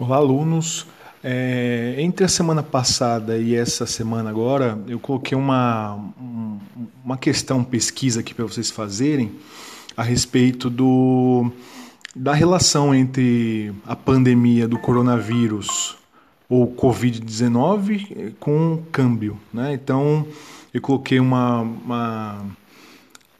Olá, alunos. É, entre a semana passada e essa semana agora, eu coloquei uma, uma questão, pesquisa aqui para vocês fazerem a respeito do, da relação entre a pandemia do coronavírus ou Covid-19 com o câmbio. Né? Então, eu coloquei uma, uma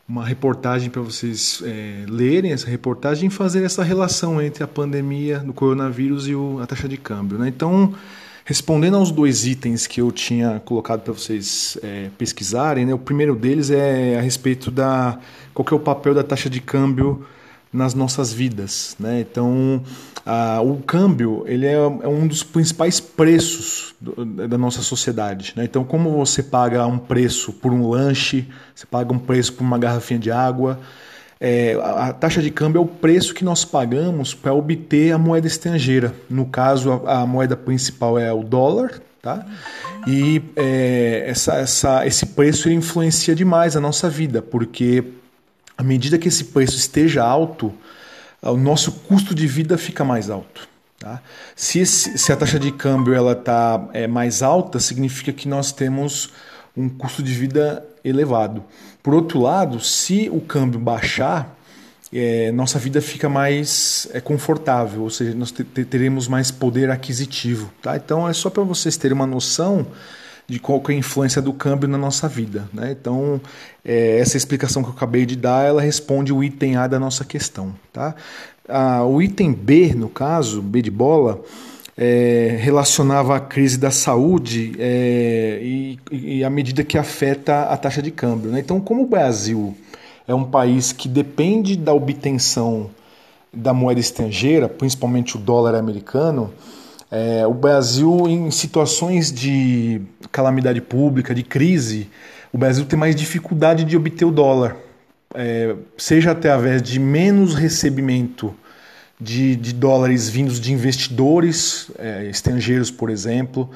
uma reportagem para vocês é, lerem essa reportagem e fazer essa relação entre a pandemia do coronavírus e o, a taxa de câmbio. Né? Então, respondendo aos dois itens que eu tinha colocado para vocês é, pesquisarem, né? o primeiro deles é a respeito da qual é o papel da taxa de câmbio nas nossas vidas. Né? Então, o câmbio ele é, é, um dos principais preços do, da nossa sociedade. Né? Então, como você paga um preço por um lanche, você paga um preço por uma garrafinha de água, é, a, a, taxa de câmbio é o preço que nós pagamos para obter a moeda estrangeira. No caso, a, a moeda principal é o dólar, tá? E é, essa, essa, esse preço influencia demais a nossa vida, porque à medida que esse preço esteja alto, o nosso custo de vida fica mais alto. Tá? Se, esse, se, a taxa de câmbio ela está é, mais alta, significa que nós temos um custo de vida elevado. Por outro lado, se o câmbio baixar, é, nossa vida fica mais é, confortável, ou seja, nós teremos mais poder aquisitivo. Tá? Então é só para vocês terem uma noção de qual é a influência do câmbio na nossa vida. Né? Então, é, essa explicação que eu acabei de dar, ela responde o item A da nossa questão. Tá? Ah, o item B, no caso, B de bola, é, relacionava a crise da saúde é, e, e a medida que afeta a taxa de câmbio. Né? Então, como o Brasil é um país que depende da obtenção da moeda estrangeira, principalmente o dólar americano, é, o Brasil, em situações de calamidade pública, de crise, o Brasil tem mais dificuldade de obter o dólar, é, seja através de menos recebimento de, de dólares vindos de investidores é, estrangeiros, por exemplo.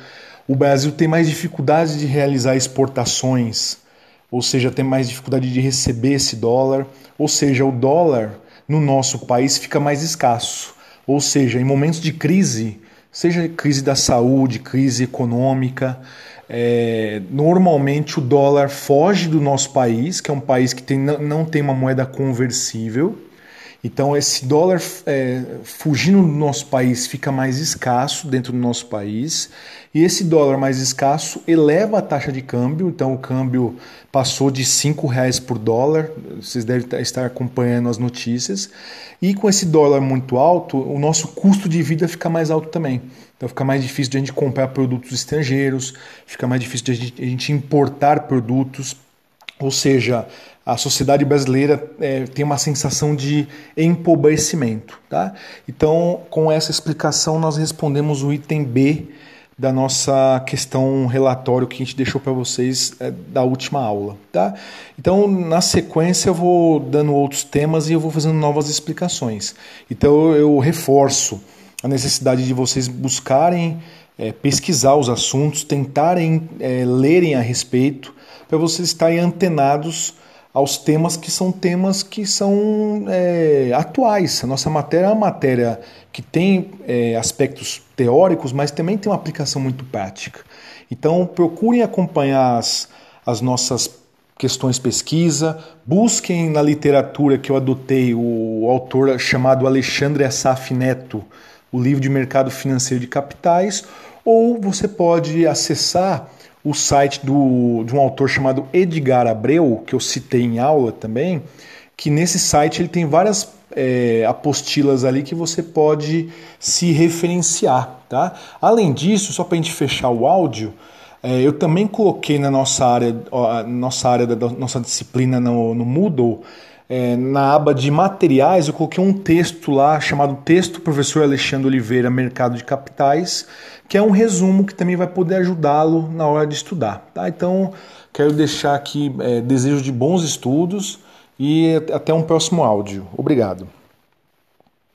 O Brasil tem mais dificuldade de realizar exportações, ou seja, tem mais dificuldade de receber esse dólar, ou seja, o dólar no nosso país fica mais escasso. Ou seja, em momentos de crise, seja crise da saúde, crise econômica. É, normalmente o dólar foge do nosso país, que é um país que tem, não tem uma moeda conversível. Então esse dólar é, fugindo do nosso país fica mais escasso dentro do nosso país e esse dólar mais escasso eleva a taxa de câmbio. Então o câmbio passou de cinco reais por dólar. Vocês devem estar acompanhando as notícias. E com esse dólar muito alto, o nosso custo de vida fica mais alto também. Então fica mais difícil de a gente comprar produtos estrangeiros, fica mais difícil de a gente importar produtos ou seja, a sociedade brasileira é, tem uma sensação de empobrecimento. Tá? Então, com essa explicação, nós respondemos o item B da nossa questão relatório que a gente deixou para vocês é, da última aula. Tá? Então, na sequência, eu vou dando outros temas e eu vou fazendo novas explicações. Então, eu reforço a necessidade de vocês buscarem é, pesquisar os assuntos, tentarem é, lerem a respeito para vocês estarem antenados aos temas que são temas que são é, atuais. A nossa matéria é uma matéria que tem é, aspectos teóricos, mas também tem uma aplicação muito prática. Então, procurem acompanhar as, as nossas questões pesquisa, busquem na literatura que eu adotei o autor chamado Alexandre Assaf Neto, o livro de mercado financeiro de capitais, ou você pode acessar o site do, de um autor chamado Edgar Abreu, que eu citei em aula também, que nesse site ele tem várias é, apostilas ali que você pode se referenciar. Tá? Além disso, só para a gente fechar o áudio, é, eu também coloquei na nossa área, nossa área da nossa disciplina no, no Moodle, é, na aba de materiais, eu coloquei um texto lá chamado Texto Professor Alexandre Oliveira, Mercado de Capitais, que é um resumo que também vai poder ajudá-lo na hora de estudar. Tá? Então, quero deixar aqui é, desejo de bons estudos e até um próximo áudio. Obrigado.